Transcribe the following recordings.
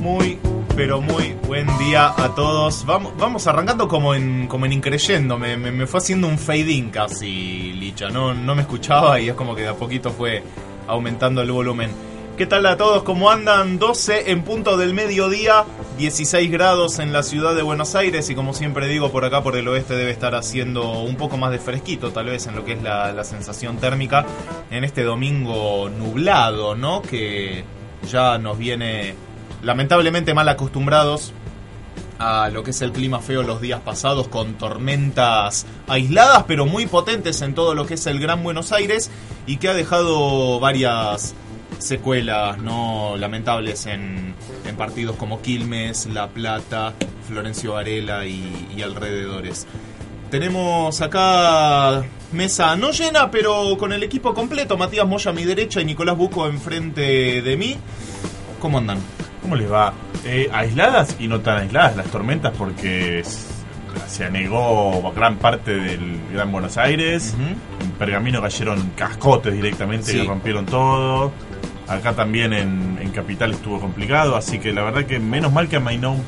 Muy, pero muy buen día a todos. Vamos, vamos arrancando como en, como en increyendo. Me, me- fue haciendo un fade-in casi, Licha. No, no me escuchaba y es como que de a poquito fue aumentando el volumen. ¿Qué tal a todos? ¿Cómo andan? 12 en punto del mediodía, 16 grados en la ciudad de Buenos Aires y como siempre digo, por acá por el oeste debe estar haciendo un poco más de fresquito tal vez en lo que es la, sensación térmica en este domingo nublado, ¿no? Que ya nos viene lamentablemente mal acostumbrados a lo que es el clima feo los días pasados con tormentas aisladas pero muy potentes en todo lo que es el Gran Buenos Aires y que ha dejado varias secuelas no lamentables en, en partidos como Quilmes, La Plata, Florencio Varela y, y alrededores. Tenemos acá mesa no llena, pero con el equipo completo. Matías Moya a mi derecha y Nicolás Buco enfrente de mí. ¿Cómo andan? ¿Cómo les va? Eh, aisladas y no tan aisladas las tormentas porque se anegó gran parte del Gran Buenos Aires. En Pergamino cayeron cascotes directamente Sí. y rompieron todo. Acá también en, en Capital estuvo complicado, así que la verdad que menos mal que amainó un-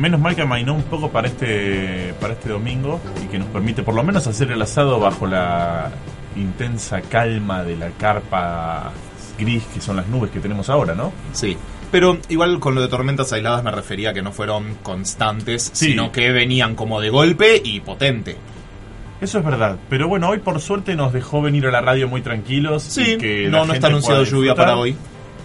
menos mal que amainó un poco para este para este domingo y que nos permite por lo menos hacer el asado bajo la intensa calma de la carpa gris que son las nubes que tenemos ahora, ¿no? Sí. Pero igual con lo de tormentas aisladas me refería a que no fueron constantes, Sí. sino que venían como de golpe y potente. Eso es verdad, pero bueno, hoy por suerte nos dejó venir a la radio muy tranquilos. Sí, y que no, no está anunciado lluvia para hoy.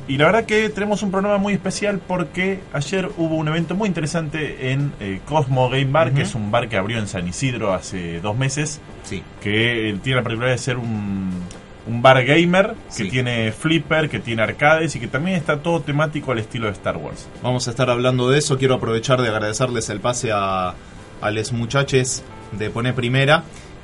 Y la verdad que tenemos un programa muy especial porque ayer hubo un evento muy interesante en eh, Cosmo Game Bar, que es un bar que abrió en San Isidro hace dos meses, Sí. que eh, tiene la particularidad de ser un, un bar gamer, que Sí. tiene flipper, que tiene arcades y que también está todo temático al estilo de Star Wars. Vamos a estar hablando de eso. Quiero aprovechar de agradecerles el pase a, a les muchaches de Poné Primera.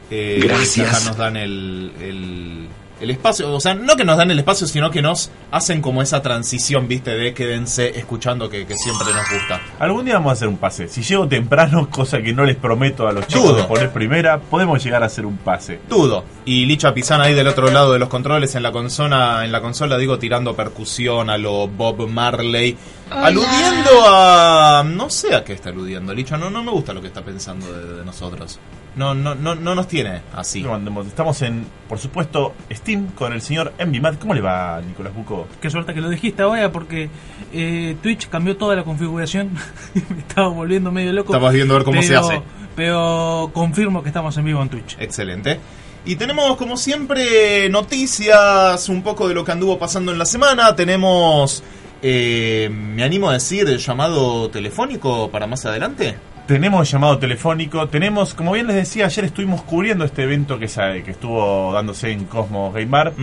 Eh, Gracias. Acá nos dan el, el, el espacio. O sea, no que nos dan el espacio, sino que nos hacen como esa transición, viste, de quédense escuchando que, que siempre nos gusta. Algún día vamos a hacer un pase. Si llego temprano, cosa que no les prometo a los chicos Dudo. de poner primera, podemos llegar a hacer un pase. Dudo. Y Licha Pizana ahí del otro lado de los controles en la consola, en la consola digo tirando percusión a lo Bob Marley, aludiendo a no sé a qué está aludiendo Licha, no no me gusta lo que está pensando de, de nosotros. No no no no nos tiene así. Mandemos. Estamos en, por supuesto, Steam con el señor Envimad. ¿Cómo le va, Nicolás Buco? Qué suerte que lo dijiste ahora porque eh, Twitch cambió toda la configuración. Me estaba volviendo medio loco. Estamos viendo a ver cómo se hace. Pero confirmo que estamos en vivo en Twitch. Excelente. Y tenemos como siempre noticias, un poco de lo que anduvo pasando en la semana. Tenemos, eh, me animo a decir, el llamado telefónico para más adelante. Tenemos llamado telefónico. Tenemos, como bien les decía, ayer estuvimos cubriendo este evento que, que estuvo dándose en Cosmo Game Bar.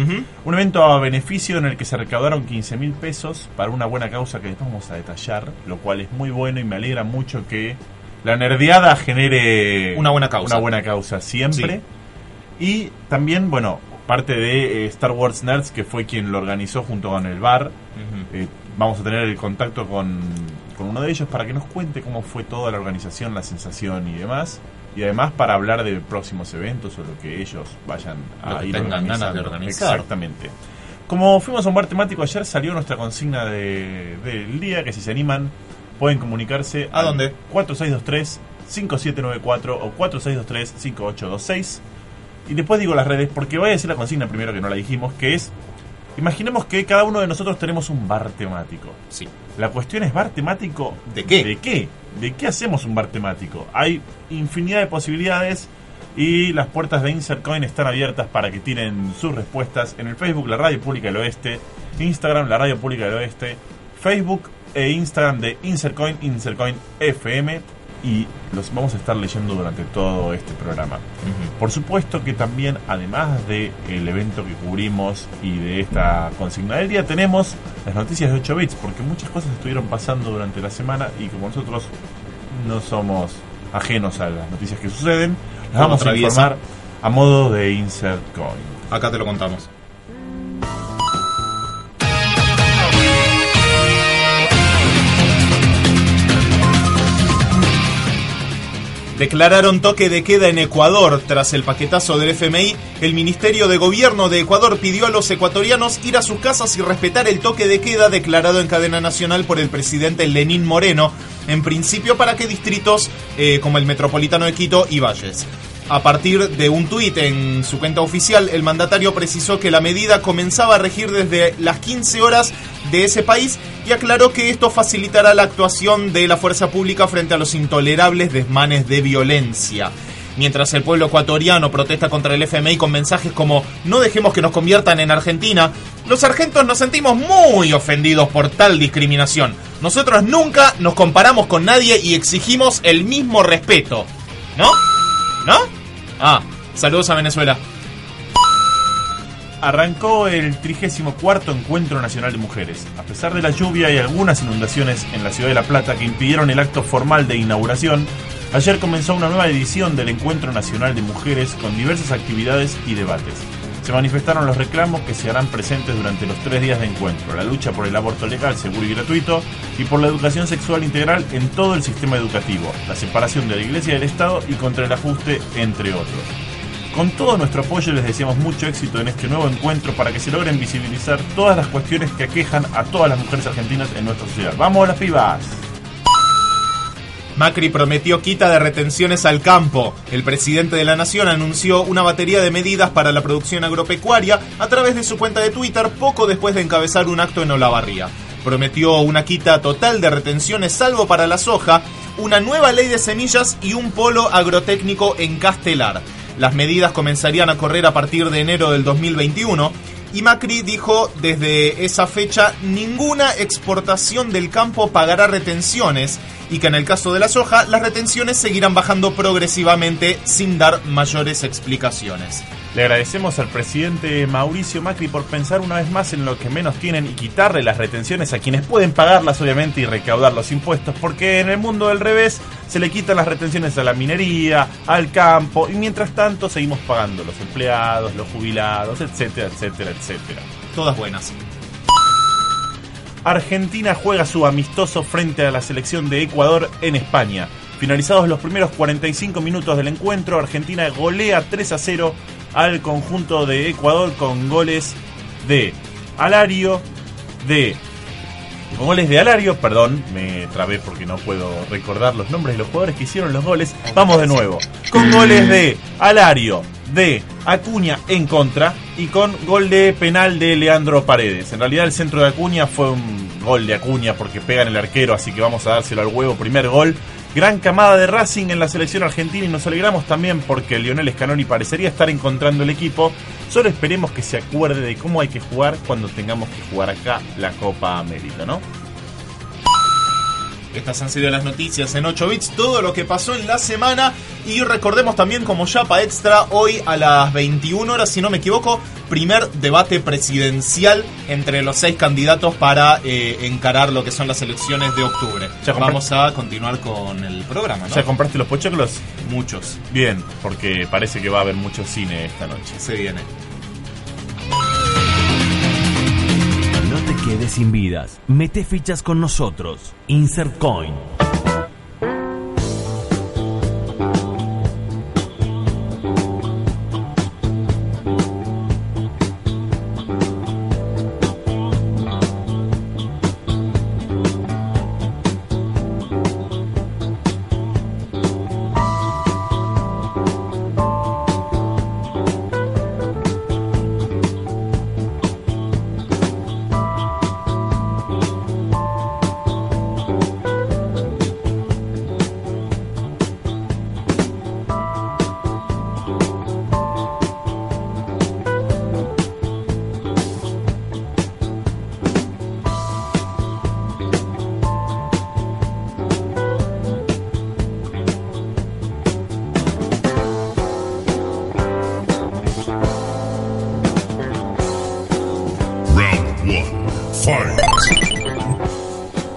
Un evento a beneficio en el que se recaudaron 15 mil pesos para una buena causa que después vamos a detallar, lo cual es muy bueno y me alegra mucho que la nerdeada genere Una buena causa. Una buena causa siempre. Y también, bueno, parte de eh, Star Wars Nerds, que fue quien lo organizó junto con el bar. Eh, vamos a tener el contacto con, con uno de ellos para que nos cuente cómo fue toda la organización, la sensación y demás. Y además para hablar de próximos eventos o lo que ellos vayan Lo a que ir tengan ganas de organizando. organizar. Exactamente. Como fuimos a un bar temático ayer, salió nuestra consigna de- del día, que si se animan pueden comunicarse ¿A dónde? 4623-5794 o 4623-5826. Y después digo las redes, porque voy a decir la consigna primero que no la dijimos, que es, imaginemos que cada uno de nosotros tenemos un bar temático. Sí. La cuestión es bar temático. ¿De qué? ¿De qué? ¿De qué hacemos un bar temático? Hay infinidad de posibilidades y las puertas de Insert Coin están abiertas para que tiren sus respuestas en el Facebook La Radio Pública del Oeste, Instagram La Radio Pública del Oeste, Facebook e Instagram de Insercoin, Insercoin FM y los vamos a estar leyendo durante todo este programa. Por supuesto que también, además del el evento que cubrimos y de esta consigna del día, tenemos las noticias de 8 bits, porque muchas cosas estuvieron pasando durante la semana y como nosotros no somos ajenos a las noticias que suceden, las vamos a informar a modo de insert coin. Acá te lo contamos. Declararon toque de queda en Ecuador. Tras el paquetazo del FMI, el Ministerio de Gobierno de Ecuador pidió a los ecuatorianos ir a sus casas y respetar el toque de queda declarado en cadena nacional por el presidente Lenín Moreno, en principio para que distritos eh, como el Metropolitano de Quito y Valles. A partir de un tuit en su cuenta oficial, el mandatario precisó que la medida comenzaba a regir desde las 15 horas de ese país y aclaró que esto facilitará la actuación de la fuerza pública frente a los intolerables desmanes de violencia. Mientras el pueblo ecuatoriano protesta contra el FMI con mensajes como no dejemos que nos conviertan en Argentina, los argentos nos sentimos muy ofendidos por tal discriminación. Nosotros nunca nos comparamos con nadie y exigimos el mismo respeto. ¿No? ¿No? Ah, saludos a Venezuela. Arrancó el 34 Encuentro Nacional de Mujeres. A pesar de la lluvia y algunas inundaciones en la ciudad de La Plata que impidieron el acto formal de inauguración, ayer comenzó una nueva edición del Encuentro Nacional de Mujeres con diversas actividades y debates se manifestaron los reclamos que se harán presentes durante los tres días de encuentro, la lucha por el aborto legal, seguro y gratuito, y por la educación sexual integral en todo el sistema educativo, la separación de la Iglesia y del Estado y contra el ajuste, entre otros. Con todo nuestro apoyo les deseamos mucho éxito en este nuevo encuentro para que se logren visibilizar todas las cuestiones que aquejan a todas las mujeres argentinas en nuestra sociedad. ¡Vamos las pibas! Macri prometió quita de retenciones al campo. El presidente de la Nación anunció una batería de medidas para la producción agropecuaria a través de su cuenta de Twitter poco después de encabezar un acto en Olavarría. Prometió una quita total de retenciones salvo para la soja, una nueva ley de semillas y un polo agrotécnico en Castelar. Las medidas comenzarían a correr a partir de enero del 2021 y Macri dijo desde esa fecha ninguna exportación del campo pagará retenciones y que en el caso de la soja las retenciones seguirán bajando progresivamente sin dar mayores explicaciones. Le agradecemos al presidente Mauricio Macri por pensar una vez más en lo que menos tienen y quitarle las retenciones a quienes pueden pagarlas obviamente y recaudar los impuestos, porque en el mundo del revés se le quitan las retenciones a la minería, al campo y mientras tanto seguimos pagando los empleados, los jubilados, etcétera, etcétera, etcétera. Todas buenas. Argentina juega su amistoso frente a la selección de Ecuador en España. Finalizados los primeros 45 minutos del encuentro, Argentina golea 3 a 0 al conjunto de Ecuador con goles de Alario, de con goles de Alario, perdón, me trabé porque no puedo recordar los nombres de los jugadores que hicieron los goles. Vamos de nuevo. Con goles de Alario, de Acuña en contra y con gol de penal de Leandro Paredes. En realidad el centro de Acuña fue un gol de Acuña porque pega en el arquero, así que vamos a dárselo al huevo. Primer gol. Gran camada de Racing en la selección argentina y nos alegramos también porque Lionel Scaloni parecería estar encontrando el equipo. Solo esperemos que se acuerde de cómo hay que jugar cuando tengamos que jugar acá la Copa América, ¿no? Estas han sido las noticias en 8 bits, todo lo que pasó en la semana. Y recordemos también como Yapa Extra, hoy a las 21 horas, si no me equivoco, primer debate presidencial entre los seis candidatos para eh, encarar lo que son las elecciones de octubre. Ya Vamos a continuar con el programa. ¿Ya compraste los pochoclos? Muchos. Bien, porque parece que va a haber mucho cine esta noche. Se viene. Quedes sin vidas. Mete fichas con nosotros. Insert Coin.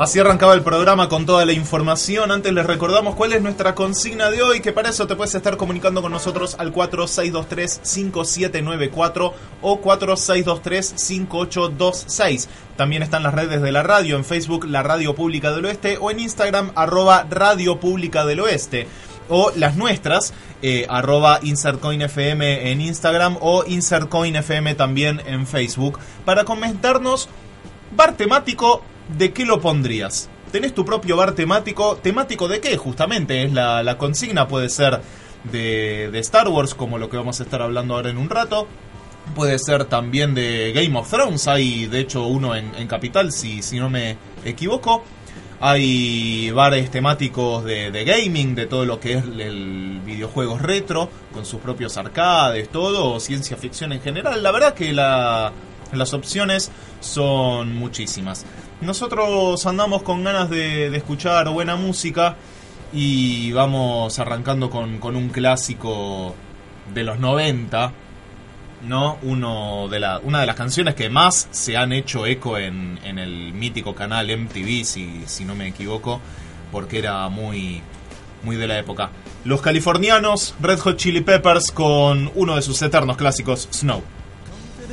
Así arrancaba el programa con toda la información. Antes les recordamos cuál es nuestra consigna de hoy, que para eso te puedes estar comunicando con nosotros al 4623-5794 o 4623-5826. También están las redes de la radio, en Facebook La Radio Pública del Oeste o en Instagram arroba Radio Pública del Oeste o las nuestras, eh, arroba InsertCoinFM en Instagram o InsertCoinFM también en Facebook, para comentarnos bar temático, ¿de qué lo pondrías? ¿Tenés tu propio bar temático? ¿Temático de qué? Justamente es la, la consigna, puede ser de, de Star Wars, como lo que vamos a estar hablando ahora en un rato. Puede ser también de Game of Thrones, hay de hecho uno en, Capital, si, si no me equivoco. Hay bares temáticos de, de gaming, de todo lo que es el videojuegos retro, con sus propios arcades, todo, o ciencia ficción en general. La verdad que la, las opciones son muchísimas. Nosotros andamos con ganas de, escuchar buena música y vamos arrancando con, con un clásico de los 90, ¿no? Uno de la, una de las canciones que más se han hecho eco en, en el mítico canal MTV, si, si no me equivoco, porque era muy, muy de la época. Los californianos, Red Hot Chili Peppers, con uno de sus eternos clásicos, Snow.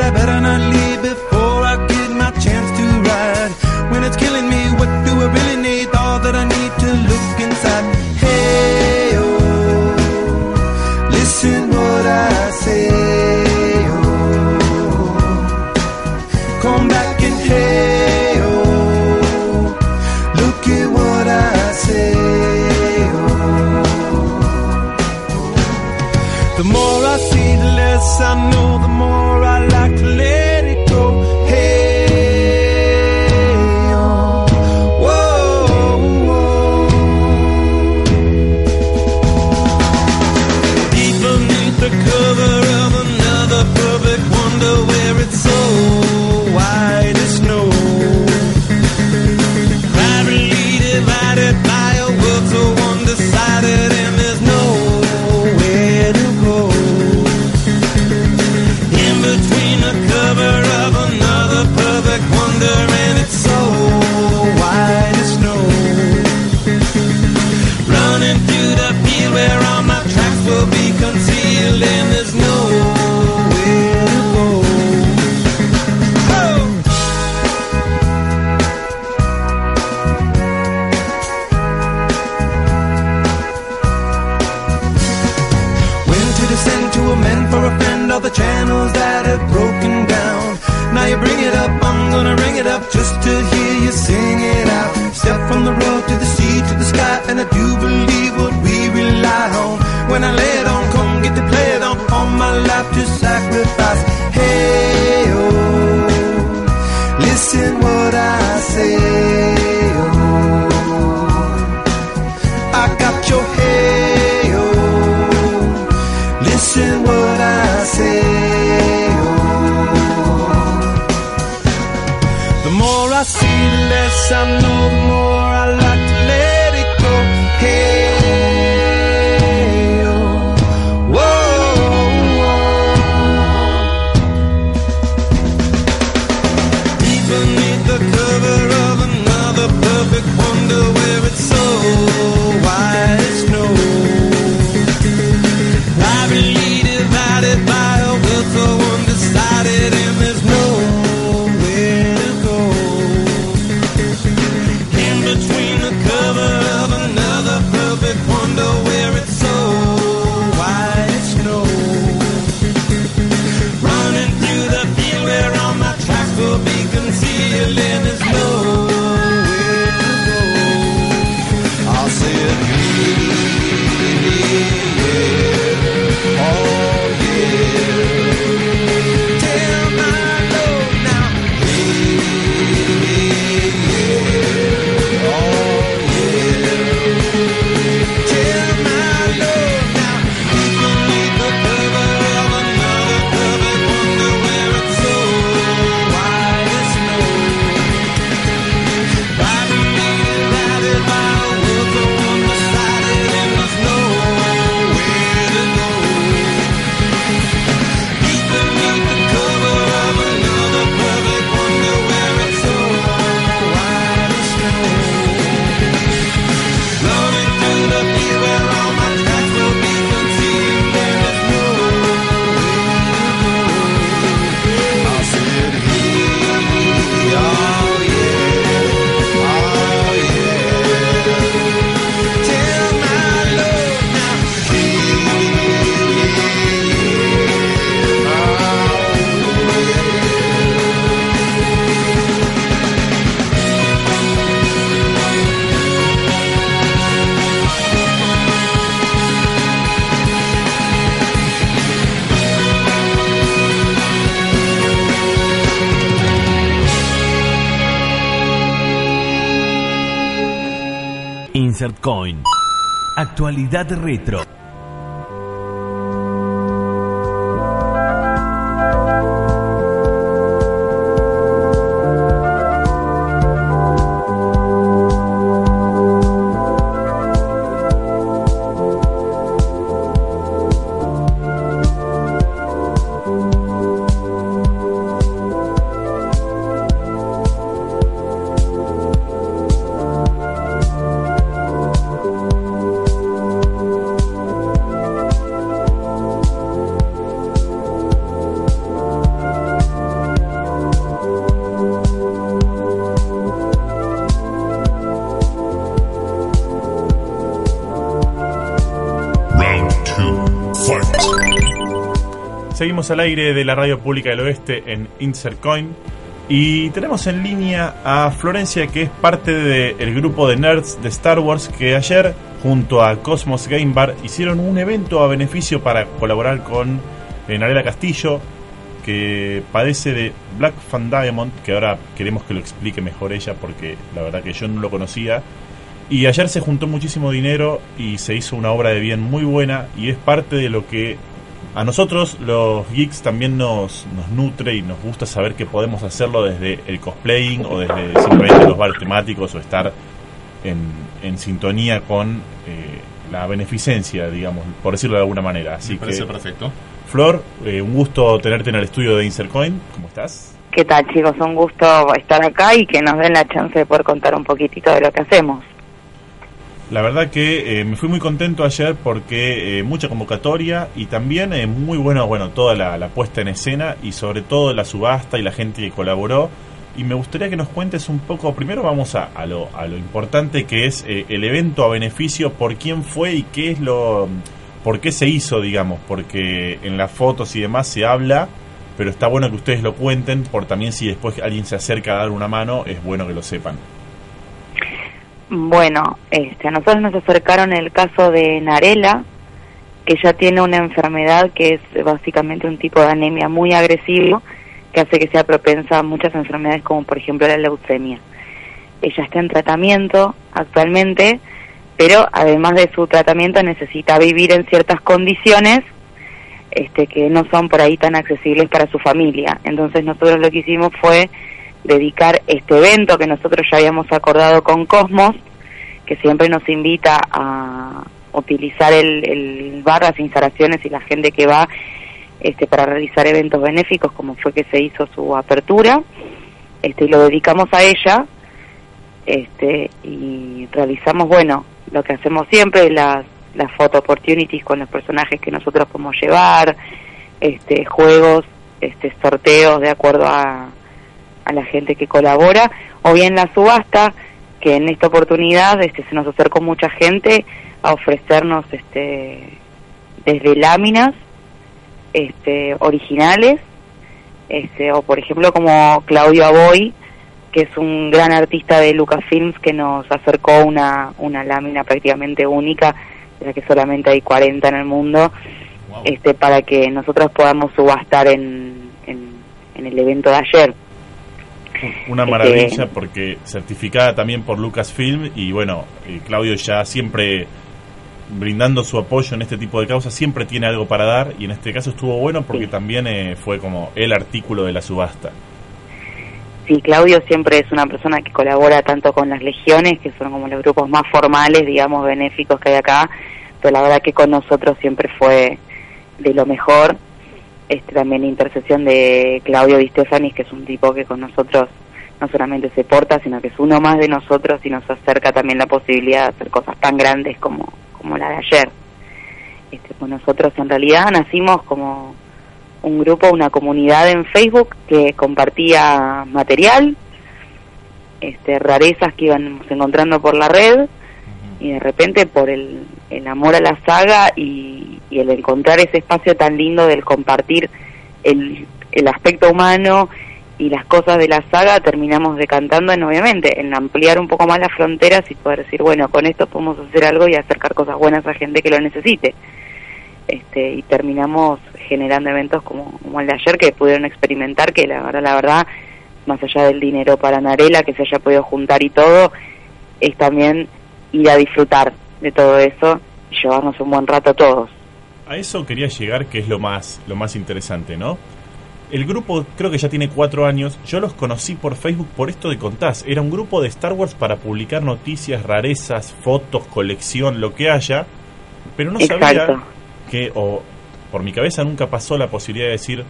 i better not leave. Wonder Coin. Actualidad retro. Al aire de la radio pública del oeste en Insert Coin y tenemos en línea a Florencia que es parte del grupo de nerds de Star Wars que ayer junto a Cosmos Game Bar hicieron un evento a beneficio para colaborar con Narela Castillo que padece de Black Fan Diamond que ahora queremos que lo explique mejor ella porque la verdad que yo no lo conocía. Y ayer se juntó muchísimo dinero y se hizo una obra de bien muy buena y es parte de lo que a nosotros los geeks también nos, nos nutre y nos gusta saber que podemos hacerlo desde el cosplaying o desde simplemente los bares temáticos o estar en, en sintonía con eh, la beneficencia, digamos, por decirlo de alguna manera. Así Me parece que, perfecto. Flor, eh, un gusto tenerte en el estudio de Insercoin. ¿Cómo estás? ¿Qué tal chicos? Un gusto estar acá y que nos den la chance de poder contar un poquitito de lo que hacemos. La verdad que eh, me fui muy contento ayer porque eh, mucha convocatoria y también eh, muy bueno, bueno, toda la, la puesta en escena y sobre todo la subasta y la gente que colaboró. Y me gustaría que nos cuentes un poco, primero vamos a, a lo, a lo importante que es eh, el evento a beneficio, por quién fue y qué es lo, por qué se hizo, digamos, porque en las fotos y demás se habla, pero está bueno que ustedes lo cuenten, por también si después alguien se acerca a dar una mano, es bueno que lo sepan. Bueno, este, a nosotros nos acercaron el caso de Narela, que ya tiene una enfermedad que es básicamente un tipo de anemia muy agresivo, que hace que sea propensa a muchas enfermedades como por ejemplo la leucemia. Ella está en tratamiento actualmente, pero además de su tratamiento necesita vivir en ciertas condiciones este, que no son por ahí tan accesibles para su familia. Entonces nosotros lo que hicimos fue dedicar este evento que nosotros ya habíamos acordado con Cosmos, que siempre nos invita a utilizar el, el bar, las instalaciones y la gente que va este, para realizar eventos benéficos, como fue que se hizo su apertura, este, lo dedicamos a ella, este, y realizamos, bueno, lo que hacemos siempre, las, las photo opportunities con los personajes que nosotros podemos llevar, este, juegos, este, sorteos de acuerdo a, a la gente que colabora, o bien la subasta, que en esta oportunidad este, se nos acercó mucha gente a ofrecernos este, desde láminas este, originales, este, o por ejemplo como Claudio Aboy, que es un gran artista de Lucasfilms que nos acercó una, una lámina prácticamente única, de la que solamente hay 40 en el mundo, Wow. este, para que nosotros podamos subastar en, en, en el evento de ayer. Una Este- maravilla porque certificada también por Lucasfilm y bueno, eh, Claudio ya siempre brindando su apoyo en este tipo de causas, siempre tiene algo para dar y en este caso estuvo bueno porque Sí. también eh, fue como el artículo de la subasta. Sí, Claudio siempre es una persona que colabora tanto con las legiones, que son como los grupos más formales, digamos, benéficos que hay acá, pero la verdad que con nosotros siempre fue de lo mejor. Este, también la intercesión de Claudio Di Stefanis, que es un tipo que con nosotros no solamente se porta, sino que es uno más de nosotros y nos acerca también la posibilidad de hacer cosas tan grandes como, como la de ayer. Este, pues nosotros en realidad nacimos como un grupo, una comunidad en Facebook que compartía material, este, rarezas que íbamos encontrando por la red y de repente por el, el amor a la saga y, y el encontrar ese espacio tan lindo del compartir el, el aspecto humano y las cosas de la saga terminamos decantando en obviamente en ampliar un poco más las fronteras y poder decir bueno con esto podemos hacer algo y acercar cosas buenas a gente que lo necesite este, y terminamos generando eventos como, como el de ayer que pudieron experimentar que la verdad la verdad más allá del dinero para Narela que se haya podido juntar y todo es también ir a disfrutar de todo eso y llevarnos un buen rato todos. A eso quería llegar, que es lo más, lo más interesante, ¿no? El grupo creo que ya tiene cuatro años. Yo los conocí por Facebook por esto de contás. Era un grupo de Star Wars para publicar noticias, rarezas, fotos, colección, lo que haya. Pero no sabía que, o por mi cabeza nunca pasó la posibilidad de decir,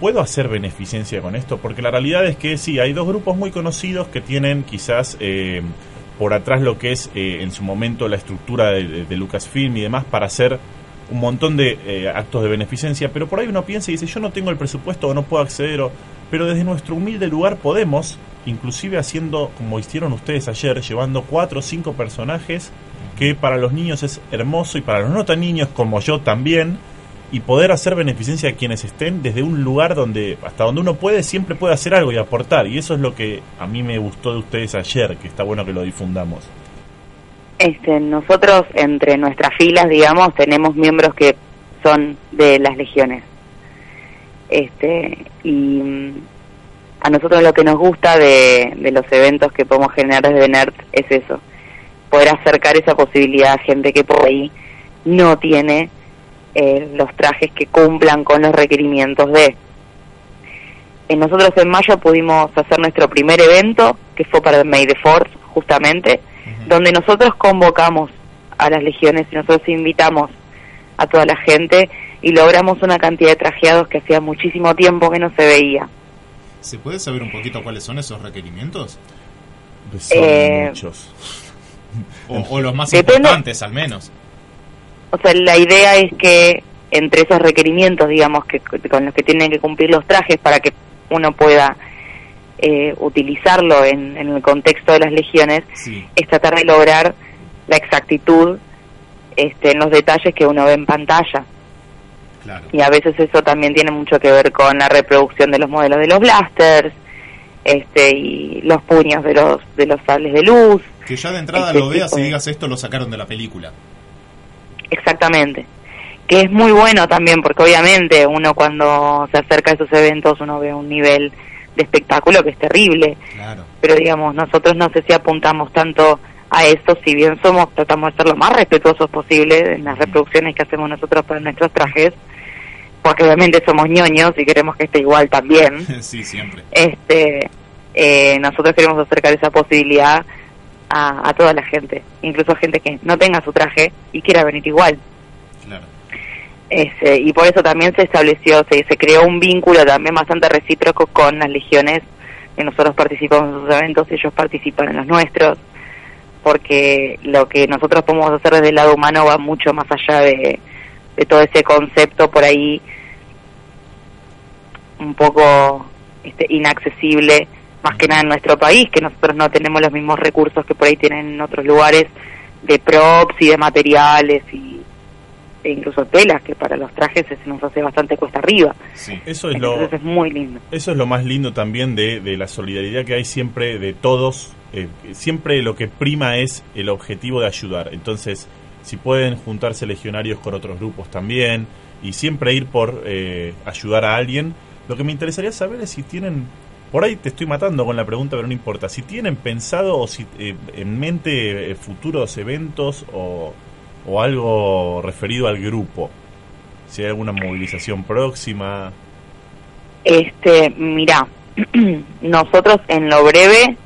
¿puedo hacer beneficencia con esto? Porque la realidad es que sí, hay dos grupos muy conocidos que tienen quizás eh, por atrás lo que es eh, en su momento la estructura de, Lucasfilm y demás para hacer un montón de eh, actos de beneficencia, pero por ahí uno piensa y dice, yo no tengo el presupuesto o no puedo acceder, o- pero desde nuestro humilde lugar podemos, inclusive haciendo como hicieron ustedes ayer, llevando cuatro o cinco personajes que para los niños es hermoso y para los no tan niños como yo también, y poder hacer beneficencia a quienes estén desde un lugar donde, hasta donde uno puede, siempre puede hacer algo y aportar, y eso es lo que a mí me gustó de ustedes ayer, que está bueno que lo difundamos. Este, nosotros entre nuestras filas, digamos, tenemos miembros que son de las legiones. Este, y mm, a nosotros lo que nos gusta de, de los eventos que podemos generar desde NERD es eso, poder acercar esa posibilidad a gente que por ahí no tiene eh, los trajes que cumplan con los requerimientos de. Eh, nosotros en mayo pudimos hacer nuestro primer evento, que fue para el May the Force, justamente, donde nosotros convocamos a las legiones y nosotros invitamos a toda la gente y logramos una cantidad de trajeados que hacía muchísimo tiempo que no se veía. ¿Se puede saber un poquito cuáles son esos requerimientos? Pues son Eh, muchos. O, o los más Depende- importantes, al menos. O sea, la idea es que entre esos requerimientos, digamos, que con los que tienen que cumplir los trajes para que uno pueda eh, utilizarlo en, en el contexto de las legiones, Sí, es tratar de lograr la exactitud este, en los detalles que uno ve en pantalla. claro. y a veces eso también tiene mucho que ver con la reproducción de los modelos de los blasters este y los puños de los de los sables de luz Que ya de entrada Este lo veas tipo y digas esto lo sacaron de la película. Exactamente que es muy bueno también porque obviamente uno cuando se acerca a esos eventos uno ve un nivel de espectáculo que es terrible Claro. pero digamos nosotros no sé si apuntamos tanto a eso si bien somos tratamos de ser lo más respetuosos posible en las reproducciones que hacemos nosotros para nuestros trajes porque obviamente somos ñoños y queremos que esté igual también sí, siempre. este eh, nosotros queremos acercar esa posibilidad a, a toda la gente, incluso gente que no tenga su traje y quiera venir igual. Claro. Ese, y por eso también se estableció, se, se creó un vínculo también bastante recíproco con las legiones, que nosotros participamos en sus eventos, ellos participan en los nuestros, porque lo que nosotros podemos hacer desde el lado humano va mucho más allá de, de todo ese concepto por ahí un poco este, inaccesible, más que nada en nuestro país, que nosotros no tenemos los mismos recursos que por ahí tienen en otros lugares de props y de materiales y e incluso telas que para los trajes se nos hace bastante cuesta arriba. Sí. Eso es lo, Entonces es muy lindo. Eso es lo más lindo también de, de la solidaridad que hay siempre de todos. eh, siempre lo que prima es el objetivo de ayudar. Entonces, si pueden juntarse legionarios con otros grupos también y siempre ir por eh, ayudar a alguien, lo que me interesaría saber es si tienen, por ahí te estoy matando con la pregunta, pero no importa, si tienen pensado o si eh, en mente eh, futuros eventos o, o algo referido al grupo. Si hay alguna movilización próxima. Este, mira, nosotros en lo breve,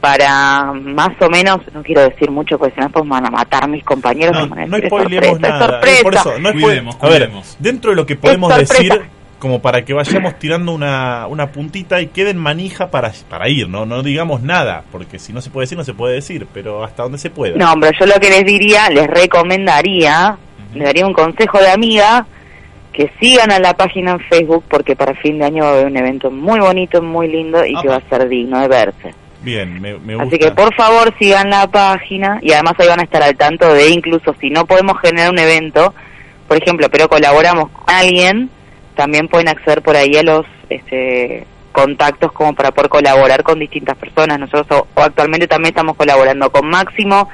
para más o menos, no quiero decir mucho porque si no después van a matar mis compañeros. No, a no "Es spoilemos sorpresa, es nada. sorpresa". Por eso, no spoil- Cuidemos, A ver, cuidemos. dentro de lo que podemos decir, como para que vayamos tirando una, una puntita y queden manija para, para ir, ¿no? No digamos nada, porque si no se puede decir, no se puede decir, pero hasta donde se pueda. No, pero yo lo que les diría, les recomendaría, les daría un consejo de amiga, que sigan a la página en Facebook porque para fin de año va a haber un evento muy bonito, muy lindo y que Apa. va a ser digno de verse. Bien, me, me gusta. Así que por favor sigan la página y además ahí van a estar al tanto de incluso si no podemos generar un evento, por ejemplo, pero colaboramos con alguien, también pueden acceder por ahí a los este, contactos como para poder colaborar con distintas personas. Nosotros o- actualmente también estamos colaborando con Máximo,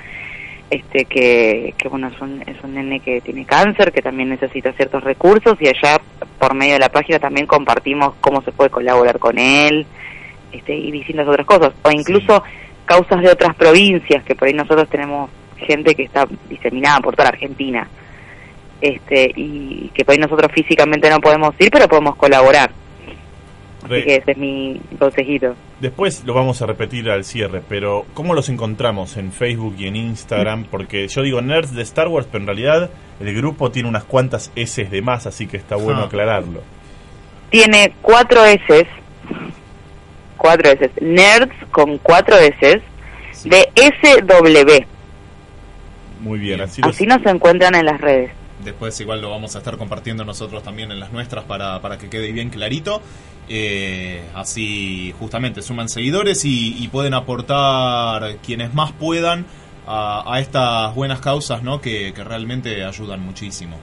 este que, que bueno es un, es un nene que tiene cáncer, que también necesita ciertos recursos y allá por medio de la página también compartimos cómo se puede colaborar con él este, y distintas otras cosas. O incluso causas de otras provincias, que por ahí nosotros tenemos gente que está diseminada por toda Argentina, este y que por ahí nosotros físicamente no podemos ir, pero podemos colaborar. Re- Así que ese es mi consejito. Después lo vamos a repetir al cierre, pero ¿cómo los encontramos en Facebook y en Instagram? Porque yo digo nerds de Star Wars, pero en realidad el grupo tiene unas cuantas S de más, así que está bueno Ah. aclararlo. Tiene cuatro S, cuatro S, nerds con cuatro S, de SW. Muy bien, Bien. así los... Así nos encuentran en las redes. Después igual lo vamos a estar compartiendo nosotros también en las nuestras para, para que quede bien clarito. Eh, así justamente suman seguidores y, y pueden aportar quienes más puedan a, a estas buenas causas ¿no? que, que realmente ayudan muchísimo.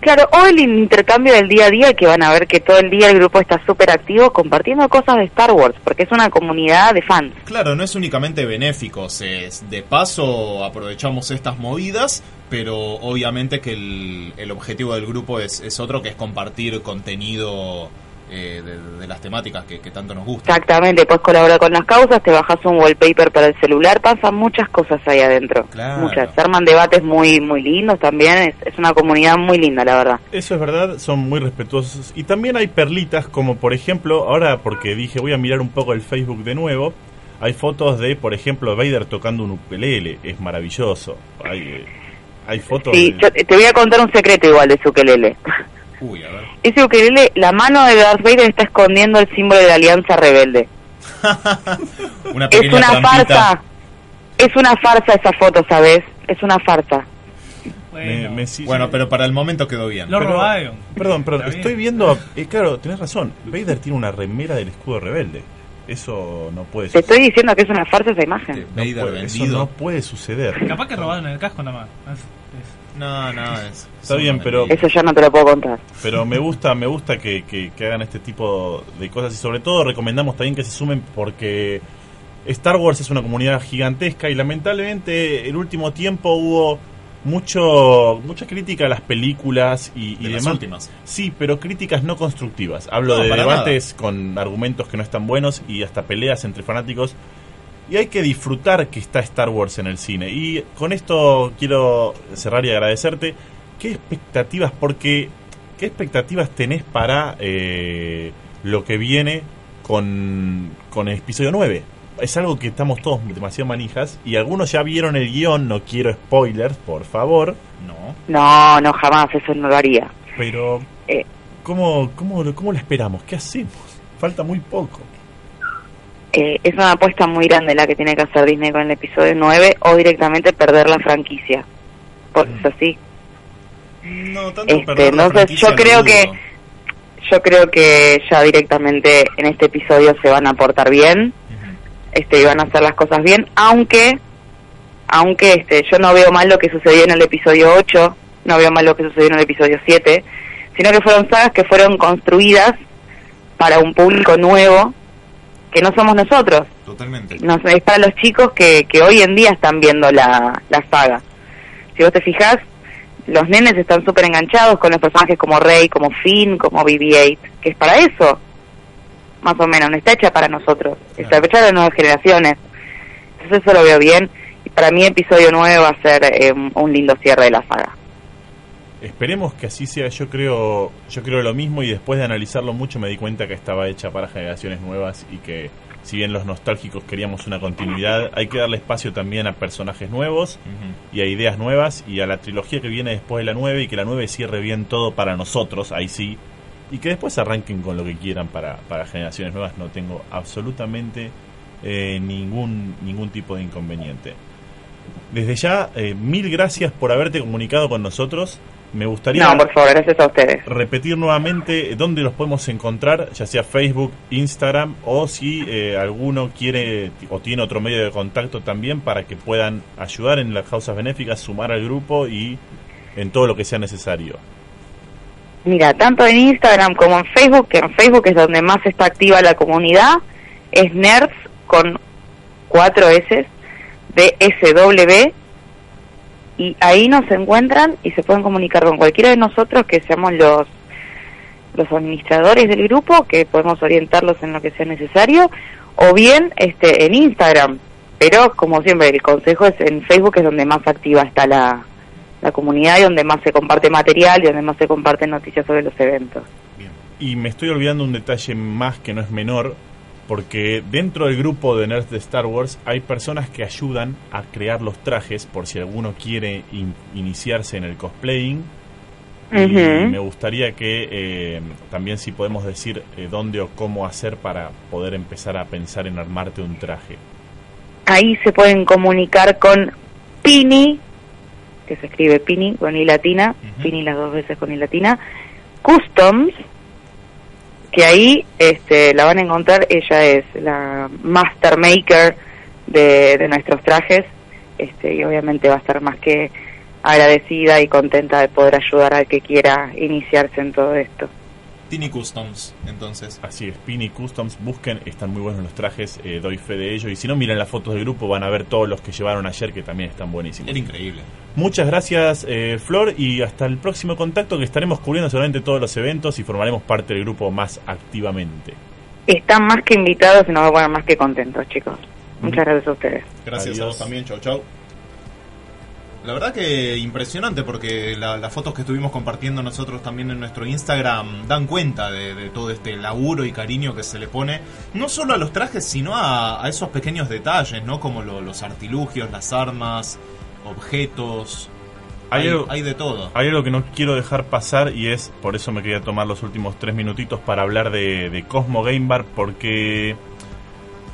Claro, o el intercambio del día a día, que van a ver que todo el día el grupo está súper activo compartiendo cosas de Star Wars, porque es una comunidad de fans. Claro, no es únicamente benéfico, es, de paso aprovechamos estas movidas, pero obviamente que el, el objetivo del grupo es, es otro, que es compartir contenido eh, de, de las temáticas que, que tanto nos gustan. Exactamente, puedes colaborar con las causas, te bajas un wallpaper para el celular, pasan muchas cosas ahí adentro. Claro. Muchas. Se arman debates muy muy lindos también, es, es una comunidad muy linda, la verdad. Eso es verdad, son muy respetuosos. Y también hay perlitas, como por ejemplo, ahora porque dije voy a mirar un poco el Facebook de nuevo, hay fotos de, por ejemplo, Vader tocando un ukelele, es maravilloso. Hay, eh, hay fotos Sí, de- yo te voy a contar un secreto igual de su ukelele. Uy, a ver. Ese ukelele, la mano de Darth Vader está escondiendo el símbolo de la Alianza Rebelde. Una Es una trampita. farsa. Es una farsa esa foto, ¿sabes? Es una farsa. Bueno, me- sí, Bueno, sí. pero para el momento quedó bien. Lo Pero- robaron. Perdón, bien. estoy viendo. eh, claro, tenés razón. Vader tiene una remera del escudo rebelde. Eso no puede Te suceder. estoy diciendo que es una farsa esa imagen. Sí. No puede- eso no puede suceder. Capaz que robaron el casco nada más. No, no, es. Está bien, pero- Eso yo no te lo puedo contar. Pero me gusta, me gusta que, que- que hagan este tipo de cosas y sobre todo recomendamos también que se sumen porque Star Wars es una comunidad gigantesca y lamentablemente el último tiempo hubo mucho mucha crítica a las películas y, y las demás. últimas. Sí, pero críticas no constructivas. Hablo No, de debates con argumentos que no están buenos y hasta peleas entre fanáticos. Y hay que disfrutar que está Star Wars en el cine. Y con esto quiero cerrar y agradecerte. ¿Qué expectativas? Porque ¿qué expectativas tenés para eh, lo que viene con, con el episodio 9? Es algo que estamos todos demasiado manijas y algunos ya vieron el guion, no quiero spoilers, por favor, No. No, no, jamás, eso no lo haría. pero Eh. ¿cómo, cómo, ¿cómo lo esperamos? ¿Qué hacemos? Falta muy poco. Eh, es una apuesta muy grande la que tiene que hacer Disney con el episodio 9 o directamente perder la franquicia. Porque es así. No, tanto Este, perder la entonces, franquicia yo creo no que-. Yo creo que ya directamente en este episodio se van a portar bien, este, y van a hacer las cosas bien, aunque, aunque este, yo no veo mal lo que sucedió en el episodio 8, no veo mal lo que sucedió en el episodio 7, sino que fueron sagas que fueron construidas para un público nuevo que no somos nosotros. Totalmente. Es para los chicos que, que hoy en día están viendo la, la saga. Si vos te fijas, los nenes están súper enganchados con los personajes como Rey, como Finn, como BB-8, que es para eso, más o menos, no está hecha para nosotros, está hecha para las nuevas generaciones. Entonces eso lo veo bien, y para mí episodio 9 va a ser eh, un lindo cierre de la saga. Esperemos que así sea. Yo creo, yo creo lo mismo y después de analizarlo mucho me di cuenta que estaba hecha para generaciones nuevas y que si bien los nostálgicos queríamos una continuidad, hay que darle espacio también a personajes nuevos y a ideas nuevas y a la trilogía que viene después de la 9 y que la 9 cierre bien todo para nosotros, ahí sí, y que después arranquen con lo que quieran para, para generaciones nuevas. No tengo absolutamente eh, ningún, ningún tipo de inconveniente. Desde ya, eh, mil gracias por haberte comunicado con nosotros. Me gustaría No, por favor, gracias a ustedes. repetir nuevamente dónde los podemos encontrar, ya sea Facebook, Instagram o si eh, alguno quiere o tiene otro medio de contacto también para que puedan ayudar en las causas benéficas, sumar al grupo y en todo lo que sea necesario. Mira, tanto en Instagram como en Facebook, que en Facebook es donde más está activa la comunidad, es nerds con cuatro S de SW y ahí nos encuentran y se pueden comunicar con cualquiera de nosotros que seamos los los administradores del grupo, que podemos orientarlos en lo que sea necesario, o bien este en Instagram, pero como siempre, el consejo es en Facebook es donde más activa está la, la comunidad y donde más se comparte material y donde más se comparten noticias sobre los eventos. Y me estoy olvidando un detalle más que no es menor, porque dentro del grupo de nerds de Star Wars hay personas que ayudan a crear los trajes por si alguno quiere in- iniciarse en el cosplaying. Y me gustaría que eh, también si podemos decir eh, dónde o cómo hacer para poder empezar a pensar en armarte un traje. Ahí se pueden comunicar con Pini, que se escribe Pini con I latina, Pini las dos veces con I latina, Customs, que ahí este, la van a encontrar, ella es la master maker de, de nuestros trajes, este, y obviamente va a estar más que agradecida y contenta de poder ayudar al que quiera iniciarse en todo esto. Tiny Customs, entonces. Así es, Pini Customs, busquen, están muy buenos los trajes, eh, doy fe de ello. Y si no, miren las fotos del grupo, van a ver todos los que llevaron ayer, que también están buenísimos. Era increíble. Muchas gracias, eh, Flor, y hasta el próximo contacto, que estaremos cubriendo seguramente todos los eventos y formaremos parte del grupo más activamente. Están más que invitados y nos van a poner más que contentos, chicos. Muchas gracias a ustedes. Gracias a vos también, chau chau. La verdad que impresionante porque la- las fotos que estuvimos compartiendo nosotros también en nuestro Instagram dan cuenta de, de todo este laburo y cariño que se le pone, no solo a los trajes, sino a, a esos pequeños detalles, ¿no? Como lo- los artilugios, las armas, objetos. Hay Hay, algo- hay de todo. Hay algo que no quiero dejar pasar y es, por eso me quería tomar los últimos tres minutitos para hablar de, de Cosmo Game Bar, porque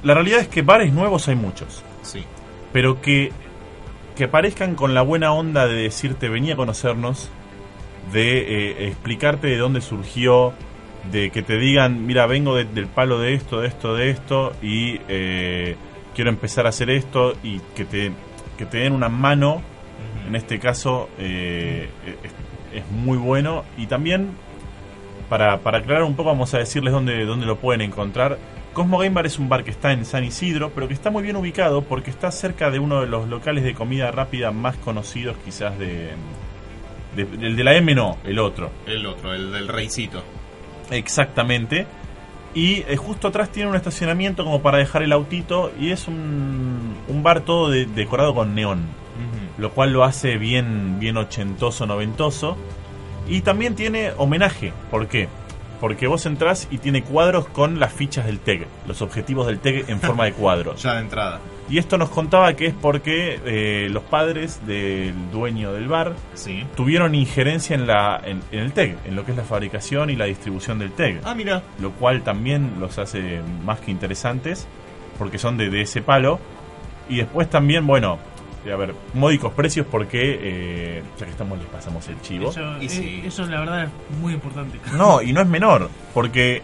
la realidad es que bares nuevos hay muchos. Sí. pero que, que aparezcan con la buena onda de decirte venía a conocernos, de eh, explicarte de dónde surgió, de que te digan, mira, vengo de- del palo de esto, de esto, de esto, y eh, quiero empezar a hacer esto, y que te, que te den una mano, en este caso, eh, es, es muy bueno, y también, para, para aclarar un poco, vamos a decirles dónde, dónde lo pueden encontrar. Cosmo Game Bar es un bar que está en San Isidro, pero que está muy bien ubicado porque está cerca de uno de los locales de comida rápida más conocidos quizás de... de- el de la M no, el otro. El otro, el del reycito. Exactamente. Y eh, justo atrás tiene un estacionamiento como para dejar el autito y es un, un bar todo de- decorado con neón, lo cual lo hace bien, bien ochentoso, noventoso. Y también tiene homenaje, ¿por qué? Porque vos entrás y tiene cuadros con las fichas del TEG, los objetivos del TEG en forma de cuadros. Ya de entrada. Y esto nos contaba que es porque eh, los padres del dueño del bar Sí. tuvieron injerencia en, la, en, en el TEG, en lo que es la fabricación y la distribución del TEG Ah, mira. lo cual también los hace más que interesantes, porque son de, de ese palo. Y después también, bueno, a ver, módicos precios porque, eh, ya que estamos, les pasamos el chivo. Eso, Y eh, sí. eso la verdad es muy importante. No, y no es menor, porque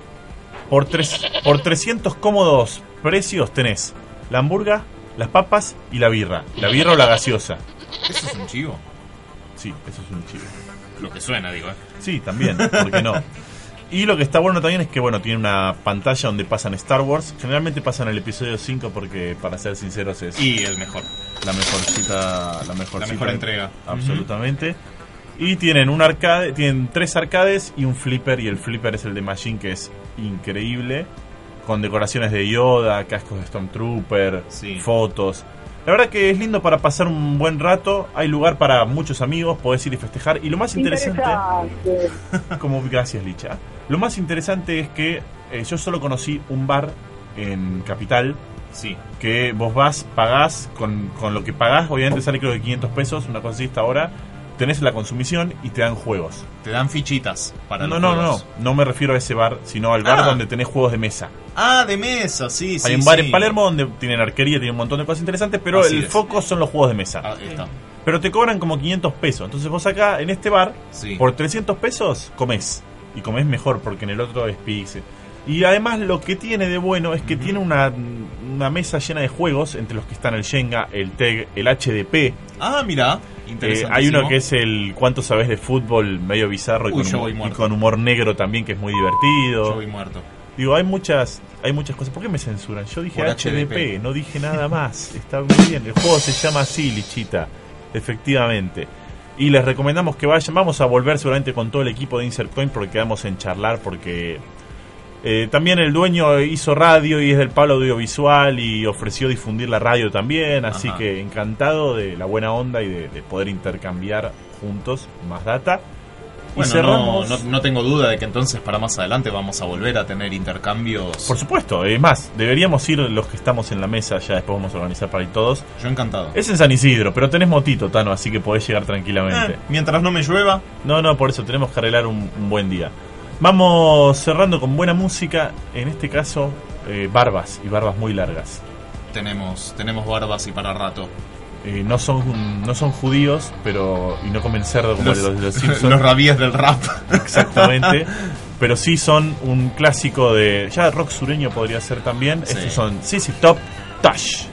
por, tres, por 300 cómodos precios tenés la hamburga, las papas y la birra. La birra o la gaseosa. Eso es un chivo. Sí, eso es un chivo. Lo que suena, digo, ¿eh? Sí, también, ¿por qué no? Y lo que está bueno también es que, bueno, tiene una pantalla donde pasan Star Wars. Generalmente pasan el episodio 5 porque, para ser sinceros, es Y el mejor. la mejorcita, la mejor, La mejor entrega. Absolutamente. Y tienen un arcade, tienen tres arcades y un flipper. Y el flipper es el de Machine, que es increíble. Con decoraciones de Yoda, cascos de Stormtrooper, Sí. fotos. La verdad que es lindo para pasar un buen rato. Hay lugar para muchos amigos, podés ir y festejar. Y lo más interesante. Como gracias, Licha. Lo más interesante es que eh, yo solo conocí un bar en Capital Sí. que vos vas, pagás, con, con lo que pagás, obviamente sale creo que 500 pesos, una cosa así esta hora, tenés la consumición y te dan juegos. Te dan fichitas para No, los no, no, juegos. no me refiero a ese bar, sino al bar Ah. donde tenés juegos de mesa. Ah, de mesa, sí, sí. Hay un bar sí. en Palermo donde tienen arquería, tienen un montón de cosas interesantes, pero Así el es. foco son los juegos de mesa. Ah, ahí está. Pero te cobran como 500 pesos. Entonces vos acá, en este bar, Sí. por 300 pesos, comés. Y comés mejor, porque en el otro es pizza. Y además lo que tiene de bueno es que tiene una, una mesa llena de juegos, entre los que están el Shenga, el TEG, el HDP. Ah, mira. Eh, hay uno que es el cuánto sabes de fútbol, medio bizarro y, Uy, con humor, voy y muerto. con humor negro también, que es muy divertido. Yo voy muerto. Digo, hay muchas hay muchas cosas. ¿Por qué me censuran? Yo dije HDP. no dije nada más. Está muy bien. El juego se llama así, Lichita. Efectivamente. Y les recomendamos que vayan. Vamos a volver seguramente con todo el equipo de Insert Coin porque quedamos en charlar porque Eh, también el dueño hizo radio y es del palo audiovisual y ofreció difundir la radio también, así Ajá. que encantado de la buena onda y de, de poder intercambiar juntos más data. Bueno, no, no, no tengo duda de que entonces para más adelante vamos a volver a tener intercambios. Por supuesto, es más, deberíamos ir los que estamos en la mesa, ya después vamos a organizar para ir todos. Yo encantado. Es en San Isidro, pero tenés motito, Tano, así que podés llegar tranquilamente. Eh, mientras no me llueva, No, no, por eso tenemos que arreglar un, un buen día. Vamos cerrando con buena música, en este caso, eh, barbas y barbas muy largas. tenemos, tenemos barbas y para rato. Eh, no son no son judíos, pero y no comen cerdo como Los, los, los Simpsons. los rabíes del rap. Exactamente. Pero sí son un clásico de. Ya rock sureño podría ser también. Sí. Estos son CC Top Touch.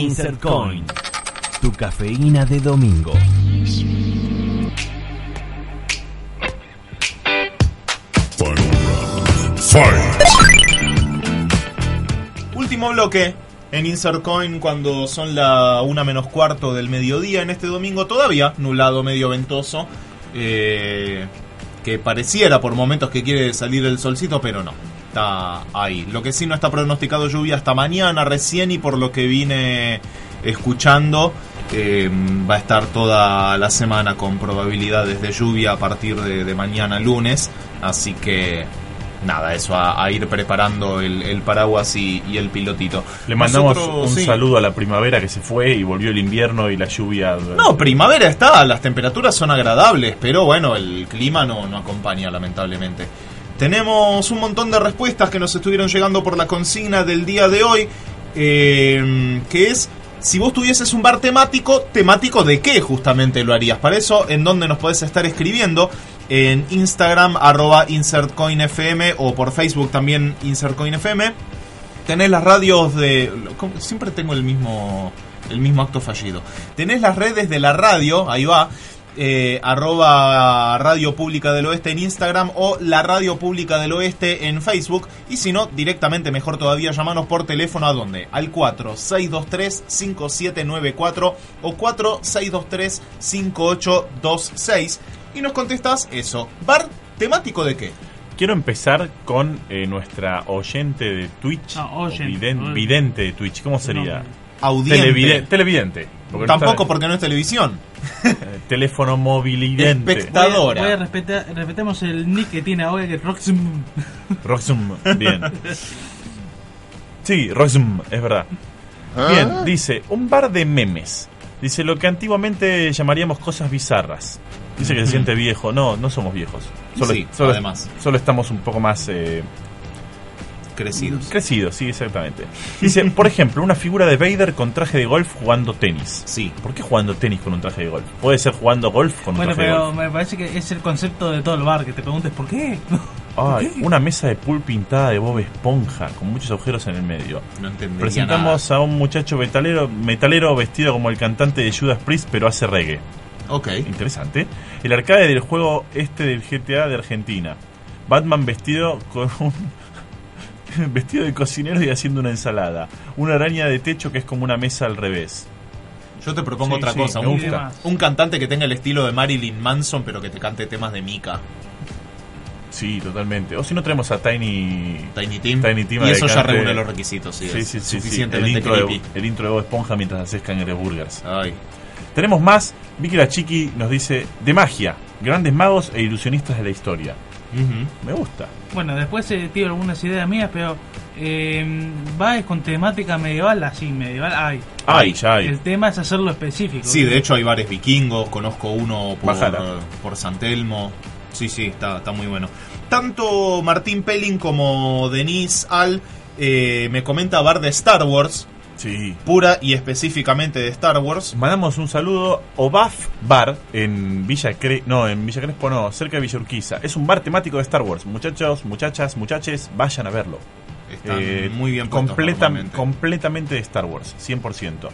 Insert Coin. Tu cafeína de domingo. Último bloque en Insert Coin cuando son la una menos cuarto del mediodía en este domingo, todavía nublado, medio ventoso. eh, que pareciera por momentos que quiere salir el solcito, pero no. Está ahí. Lo que sí no está pronosticado lluvia hasta mañana recién y por lo que vine escuchando eh, va a estar toda la semana con probabilidades de lluvia a partir de, de mañana lunes. Así que nada, eso a, a ir preparando el, el paraguas y, y el pilotito. Le mandamos Nosotros, un sí. saludo a la primavera que se fue y volvió el invierno y la lluvia. No, primavera está, las temperaturas son agradables, pero bueno, el clima no, no acompaña lamentablemente. Tenemos un montón de respuestas que nos estuvieron llegando por la consigna del día de hoy, eh, que es, si vos tuvieses un bar temático, ¿temático de qué justamente lo harías? Para eso, ¿en dónde nos podés estar escribiendo? En Instagram, arroba InsertCoinFM, o por Facebook también InsertCoinFM. Tenés las radios de... Siempre tengo el mismo, el mismo acto fallido. Tenés las redes de la radio, ahí va, eh, arroba Radio Pública del Oeste en Instagram o la Radio Pública del Oeste en Facebook. Y si no, directamente, mejor todavía, llamanos por teléfono a dónde? Al 4623-5794 o 4623-5826. Y nos contestas eso. ¿Bar temático de qué? Quiero empezar con eh, nuestra oyente de Twitch. Ah, o oyente. vidente de Twitch. ¿Cómo sería? Televide- televidente. porque no Tampoco está- porque no es televisión. teléfono movilidente. Especta- Voy a, voy a respetemos el nick que tiene ahora que es Roxum. Roxum, bien. Sí, Roxum, es verdad. Bien, dice, un bar de memes. Dice lo que antiguamente llamaríamos cosas bizarras. Dice que se siente viejo. No, no somos viejos. Solo, Sí, solo- además. Solo estamos un poco más... eh, crecidos. Crecido, sí, exactamente. Dice, por ejemplo, una figura de Vader con traje de golf jugando tenis. Sí. ¿Por qué jugando tenis con un traje de golf? Puede ser jugando golf con un Bueno, traje de pero golf. me parece que es el concepto de todo el bar, que te preguntes por qué. Ay, una mesa de pool pintada de Bob Esponja con muchos agujeros en el medio. No Presentamos a un muchacho metalero, metalero vestido como el cantante de Judas Priest, pero hace reggae. nada. Ok. Interesante. El arcade del juego este del GTA de Argentina. Batman vestido con un vestido de cocinero y haciendo una ensalada. Una araña de techo que es como una mesa al revés. Yo te propongo Sí, otra sí, cosa. Un, cantante que tenga el estilo de Marilyn Manson, pero que te cante temas de Mika. Sí, totalmente. O si no tenemos a Tiny Tiny Tim. Tiny Tim y eso ya reúne los requisitos, sí. Sí, sí, sí. El Suficientemente intro, de, el intro de Bob Esponja mientras haces cangreburgers. Ay. Tenemos más. Vicky la Chiqui nos dice de magia, grandes magos e ilusionistas de la historia. Me gusta. Bueno, después eh, tiro algunas ideas mías, pero eh, bares con temática medieval, así, medieval, hay. Ay, ya hay. El tema es hacerlo específico. Sí, de hecho hay bares vikingos, conozco uno por, Bajala. por San Telmo. Sí, sí, está, está muy bueno. Tanto Martín Pelling como Denise Al eh, me comenta bar de Star Wars, Sí. pura y específicamente de Star Wars. Mandamos un saludo Obaf Bar en Villa Cre no, en Villa Crespo no, cerca de Villa Urquiza. Es un bar temático de Star Wars. Muchachos, muchachas, muchaches, vayan a verlo. Están Eh, muy bien completa- completamente de Star Wars, 100%.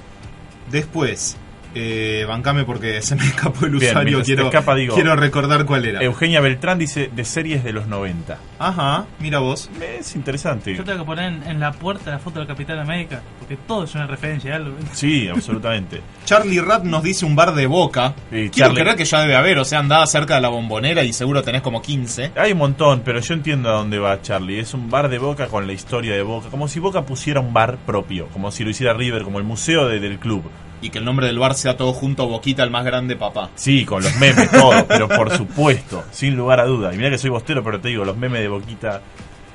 Después, eh, bancame porque se me escapó el Bien, usuario. Quiero, escapa, digo- quiero recordar cuál era. Eugenia Beltrán dice de series de los 90. Ajá, mira vos. Es interesante. Yo tengo que poner en, en la puerta la foto del Capitán América, porque todo es una referencia a algo. Sí, absolutamente. Charlie Rat nos dice un bar de boca. Sí, Quiero Charlie. creer que ya debe haber, o sea, andaba cerca de la bombonera y seguro tenés como 15. Hay un montón, pero yo entiendo a dónde va Charlie. Es un bar de Boca con la historia de Boca. Como si Boca pusiera un bar propio. Como si lo hiciera River, como el museo de- del club. Y que el nombre del bar sea todo junto, Boquita, el más grande papá. Sí, con los memes, todo. pero por supuesto, sin lugar a duda. Y mira que soy bostero, pero te digo, los memes de Boquita.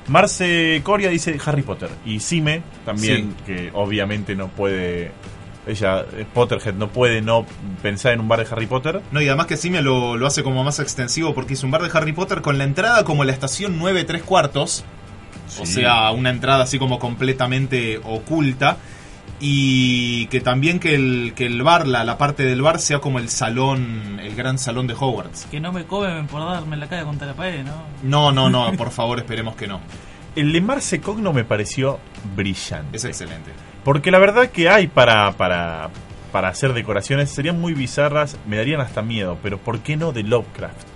Marce Coria dice Harry Potter. Y Sime también, que obviamente no puede... Ella, es Potterhead, no puede no pensar en un bar de Harry Potter. No, y además que sí me lo, lo hace como más extensivo porque es un bar de Harry Potter con la entrada como la estación 9 3 cuartos. O sea, una entrada así como completamente oculta. Y que también que el, que el bar, la, la parte del bar, sea como el salón, el gran salón de Hogwarts. Que no me comen por darme la cara contra la pared, ¿no? No, no, no, por favor, esperemos que no. El de Marce Cogno me pareció brillante. Es excelente. Porque la verdad que hay para, para, para hacer decoraciones, serían muy bizarras, me darían hasta miedo, pero ¿por qué no de Lovecraft?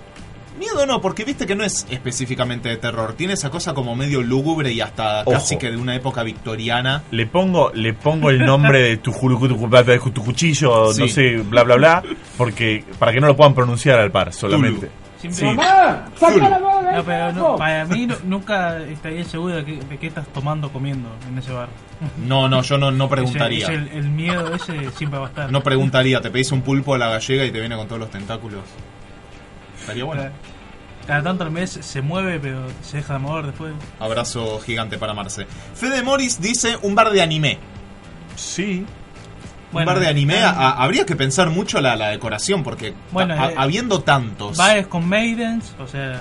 Miedo no, porque viste que no es específicamente de terror. Tiene esa cosa como medio lúgubre y hasta Ojo. casi que de una época victoriana. Le pongo, le pongo el nombre de tu, tu, tu- tu cuchillo, no sé, bla bla bla, porque para que no lo puedan pronunciar al par solamente. Siempre- Sí. No, pero no, para mí no- nunca estaría seguro de, que- de qué estás tomando comiendo en ese bar. No, no, yo no, no Ese- preguntaría. ese- el, el miedo ese siempre va a estar. No preguntaría, te pedís un pulpo a la gallega y te viene con todos los tentáculos. Estaría bueno. Cada- tanto al mes se mueve, pero se deja de mover después. Abrazo gigante para Marce. Fede Morris dice un bar de anime. Sí, Bueno, un bar de anime, a- habría que pensar mucho la, la decoración, porque Bueno, a- eh, habiendo tantos... Bares con maidens, o sea...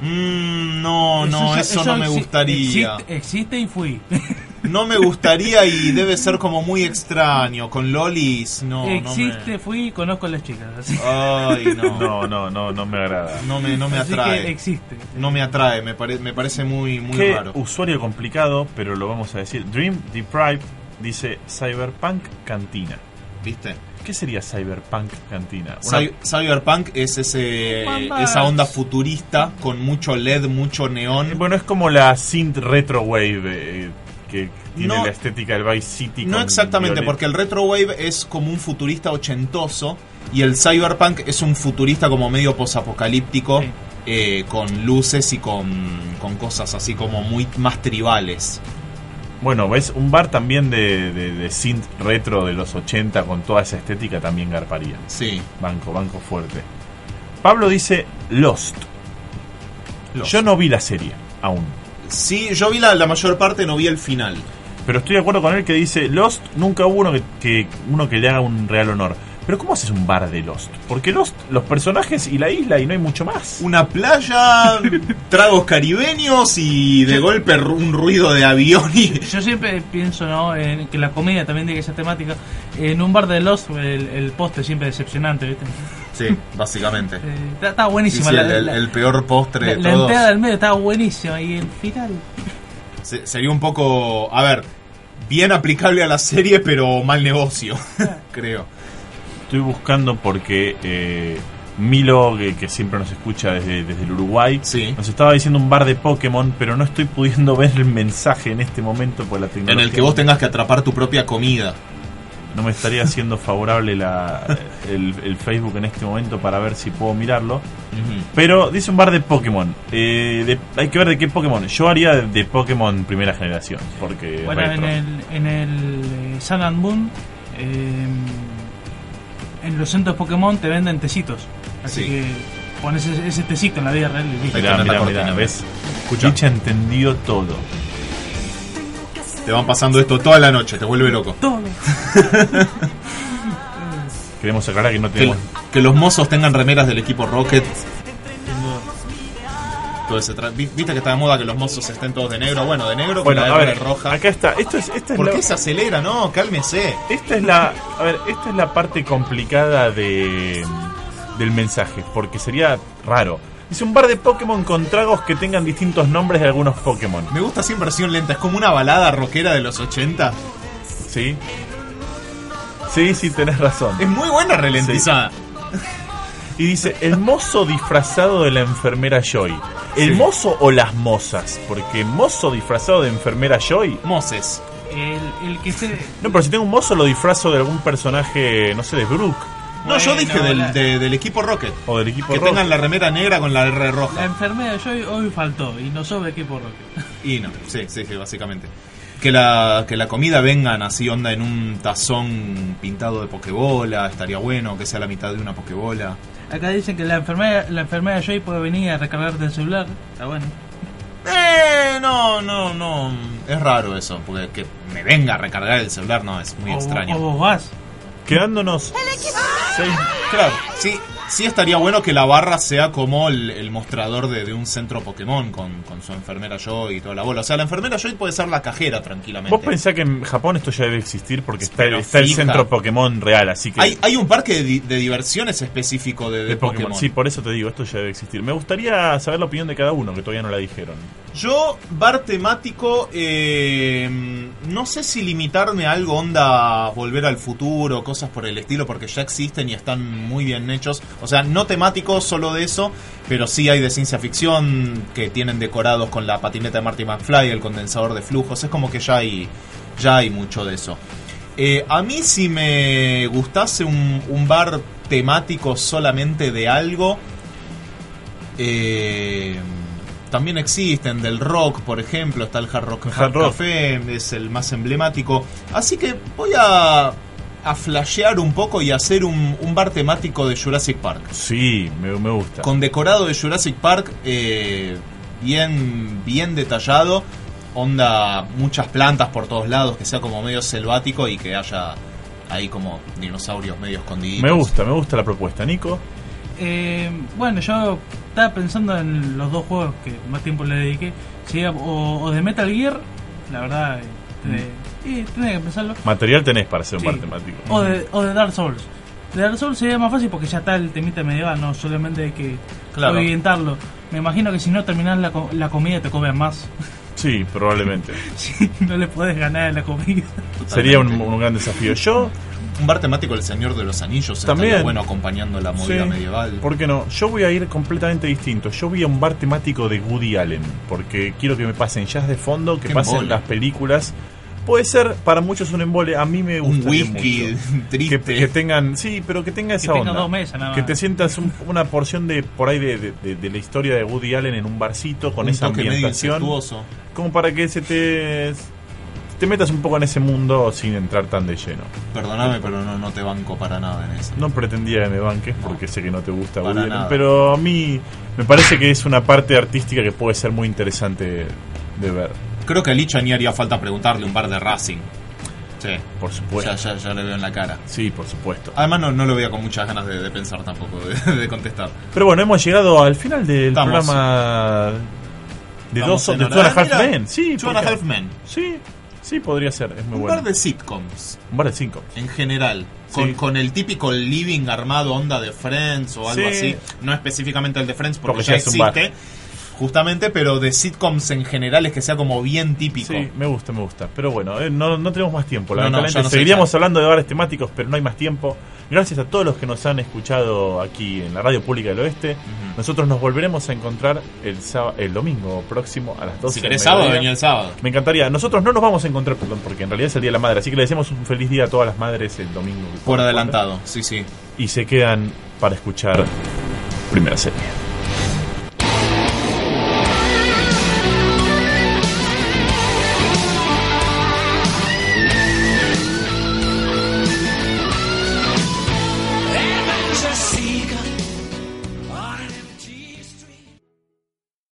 Mm, no, no, eso, no me gustaría. Existe, existe y fui. No me gustaría y debe ser como muy extraño. Con lolis, no, existe, fui y conozco a las chicas. así. no me... Ay, no. no, no, no, no me agrada. No me, no me Así atrae. que existe. No me atrae, me, pare- me parece muy, muy Qué raro. usuario complicado, pero lo vamos a decir. Dream Deprived dice Cyberpunk Cantina. ¿Viste? ¿Qué sería Cyberpunk Cantina? Una- Cyberpunk es ese, esa onda futurista con mucho LED, mucho neón. Bueno, es como la synth retro wave eh, que tiene No- la estética del Vice City. No exactamente, violet. porque el retrowave es como un futurista ochentoso y el cyberpunk es un futurista como medio posapocalíptico Sí. eh, con luces y con, con cosas así como muy más tribales. Bueno, ves, un bar también de, de, de synth retro de los 80 con toda esa estética también garparía. Sí. Banco, banco fuerte. Pablo dice Lost. Lost. Yo no vi la serie aún. Sí, yo vi la, la mayor parte, no vi el final. Pero estoy de acuerdo con él que dice Lost nunca hubo uno que, que- uno que le haga un real honor. Pero ¿cómo haces un bar de Lost? Porque Lost, los personajes y la isla y no hay mucho más. Una playa, tragos caribeños y de golpe un ruido de avión y... Yo siempre pienso ¿no? en que la comida también tiene ser temática. En un bar de Lost el, el postre siempre decepcionante, ¿viste? Sí, básicamente. Eh, Sí, sí, la, el, el- la- el peor postre la- de la todos. entrada del medio estaba buenísima y el final... Se- sería un poco, a ver, bien aplicable a la serie, pero mal negocio, creo. Estoy buscando porque eh, Milo, que, que siempre nos escucha desde, desde el Uruguay, Sí. nos estaba diciendo un bar de Pokémon, pero no estoy pudiendo ver el mensaje en este momento por la En tecnología. el que vos tengas que atrapar tu propia comida. No me estaría haciendo favorable la, el, el Facebook en este momento para ver si puedo mirarlo. Pero dice un bar de Pokémon. Eh, de- hay que ver de qué Pokémon. Yo haría de, de Pokémon primera generación. Porque Bueno, en el, en el eh, Sun and Moon, eh, en los centros Pokémon te venden tecitos. Así Sí. que pones ese, ese tecito en la vida real y listo. Mirá, mirá, cortina. mirá, ¿ves? Escucha. Entendió todo. Te van pasando esto toda la noche, te vuelve loco. Todo. Queremos aclarar que no tenemos... que los mozos tengan remeras del equipo Rocket. Todo ese tra- vi- Viste que está de moda que los mozos estén todos de negro. Bueno, de negro con Bueno, la a R ver, roja. acá está. Esto es, esta es ¿Por la- qué se acelera? No, cálmese. Esta es la, a ver, esta es la parte complicada de del mensaje, porque sería raro. Dice un bar de Pokémon con tragos que tengan distintos nombres de algunos Pokémon. Me gusta así en versión lenta. Es como una balada rockera de los 80. ¿Sí? Sí, sí, tenés razón. Es muy buena ralentizada. Y dice, el mozo disfrazado de la enfermera Joy. ¿El Sí. mozo o las mozas? Porque mozo disfrazado de enfermera Joy... Moses. El, el que se... No, pero si tengo un mozo lo disfrazo de algún personaje, no sé, de Brook No, yo Bueno, dije del, la- de- del equipo Rocket. o del equipo Que tengan la remera negra con la R La roja. enfermera de Joy hoy faltó y no sobre equipo Rocket. Y no, sí, sí, sí, básicamente. Que la, que la comida vengan así, onda, en un tazón pintado de pokebola, estaría bueno, que sea la mitad de una pokebola. Acá dicen que la enfermera, la enfermera Joy puede venir a recargarte el celular. Está bueno. Eh, no, no, no. Es raro eso, porque que me venga a recargar el celular, no, es muy O- extraño. O, vos vas. Quedándonos seis, Claro, sí, sí estaría bueno que la barra sea como el, el mostrador de, de un centro Pokémon con, con su enfermera Joy y toda la bola. O sea, la enfermera Joy puede ser la cajera tranquilamente. Vos pensás que en Japón esto ya debe existir porque está, el centro Pokémon real, así que... Hay, hay un parque de, de diversiones específico de, de de Pokémon. Pokémon. Sí, por eso te digo, esto ya debe existir. Me gustaría saber la opinión de cada uno, que todavía no la dijeron. Yo, bar temático, eh, no sé si limitarme a algo onda volver al futuro, cosas por el estilo, porque ya existen y están muy bien hechos. O sea, no temático solo de eso, pero sí hay de ciencia ficción que tienen decorados con la patineta de Marty McFly, el condensador de flujos. Es como que ya hay, ya hay mucho de eso. Eh, a mí si me gustase un, un bar temático solamente de algo, eh, también existen del rock, por ejemplo, está el Hard Rock, El Hard Rock. Café, es el más emblemático. Así que voy a, a flashear un poco y hacer un, un bar temático de Jurassic Park. Sí, me, me gusta. Con decorado de Jurassic Park eh, bien, bien detallado. Onda, muchas plantas por todos lados, que sea como medio selvático y que haya ahí como dinosaurios medio escondidos. Me gusta, me gusta la propuesta. Nico, Eh, bueno, yo estaba pensando en los dos juegos que más tiempo le dediqué. Sería o, o de Metal Gear, la verdad, eh, y tenés que pensarlo. material tenés para hacer un Sí. bar temático. O de, o de Dark Souls. De Dark Souls sería más fácil porque ya está el temita medieval, no solamente hay que Claro. orientarlo. Me imagino que si no terminás la, co- la comida te comen más. Sí, probablemente. Si no le podés ganar a la comida. Sería un, un gran desafío. Yo, Un bar temático del Señor de los Anillos También. bueno acompañando la movida sí, medieval. ¿por qué no? Yo voy a ir completamente distinto. Yo voy a un bar temático de Woody Allen. Porque quiero que me pasen jazz de fondo, que pasen embole. las películas. Puede ser para muchos un embole. A mí me Un gusta. whisky triste. Que, que tengan, sí, pero que tenga esa tenga onda. dos mesas nada Que más. te sientas un- una porción de por ahí de, de- de- de la historia de Woody Allen en un barcito con un esa ambientación, como para que se te te metas un poco en ese mundo sin entrar tan de lleno. Perdóname, pero no, no te banco para nada en eso. No pretendía que me banques porque sé que no te gusta Para Woody Allen, nada. pero a mí me parece que es una parte artística que puede ser muy interesante de ver. Creo que a Licha ni haría falta preguntarle un bar de Racing. Sí. Por supuesto. Ya, ya, ya le veo en la cara. Sí, por supuesto. Además no, no lo veía con muchas ganas de, de pensar tampoco, de, de contestar. Pero bueno, hemos llegado al final del Estamos. programa de Estamos dos de. Two and a Half Men. Sí, Two and a. Half Men. Sí, sí, podría ser. Es muy Un bueno. par de sitcoms, Un bar de cinco. en general. Con, Sí. con el típico living armado onda de Friends o algo Sí. así. No específicamente el de Friends porque, Porque ya bar. existe. Justamente, pero de sitcoms en general es que sea como bien típico. Sí, me gusta, me gusta. Pero bueno, eh, no, no tenemos más tiempo. No, Lamentablemente no seguiríamos hablando de bares temáticos, pero no hay más tiempo. Gracias a todos los que nos han escuchado aquí en la Radio Pública del Oeste. Nosotros nos volveremos a encontrar el, el domingo próximo a las 12 Si querés sábado, venía el sábado. Me encantaría. Nosotros no nos vamos a encontrar, perdón, porque en realidad es el Día de la Madre. Así que le deseamos un feliz día a todas las madres el domingo. Por adelantado, sí, sí. Y se quedan para escuchar primera serie.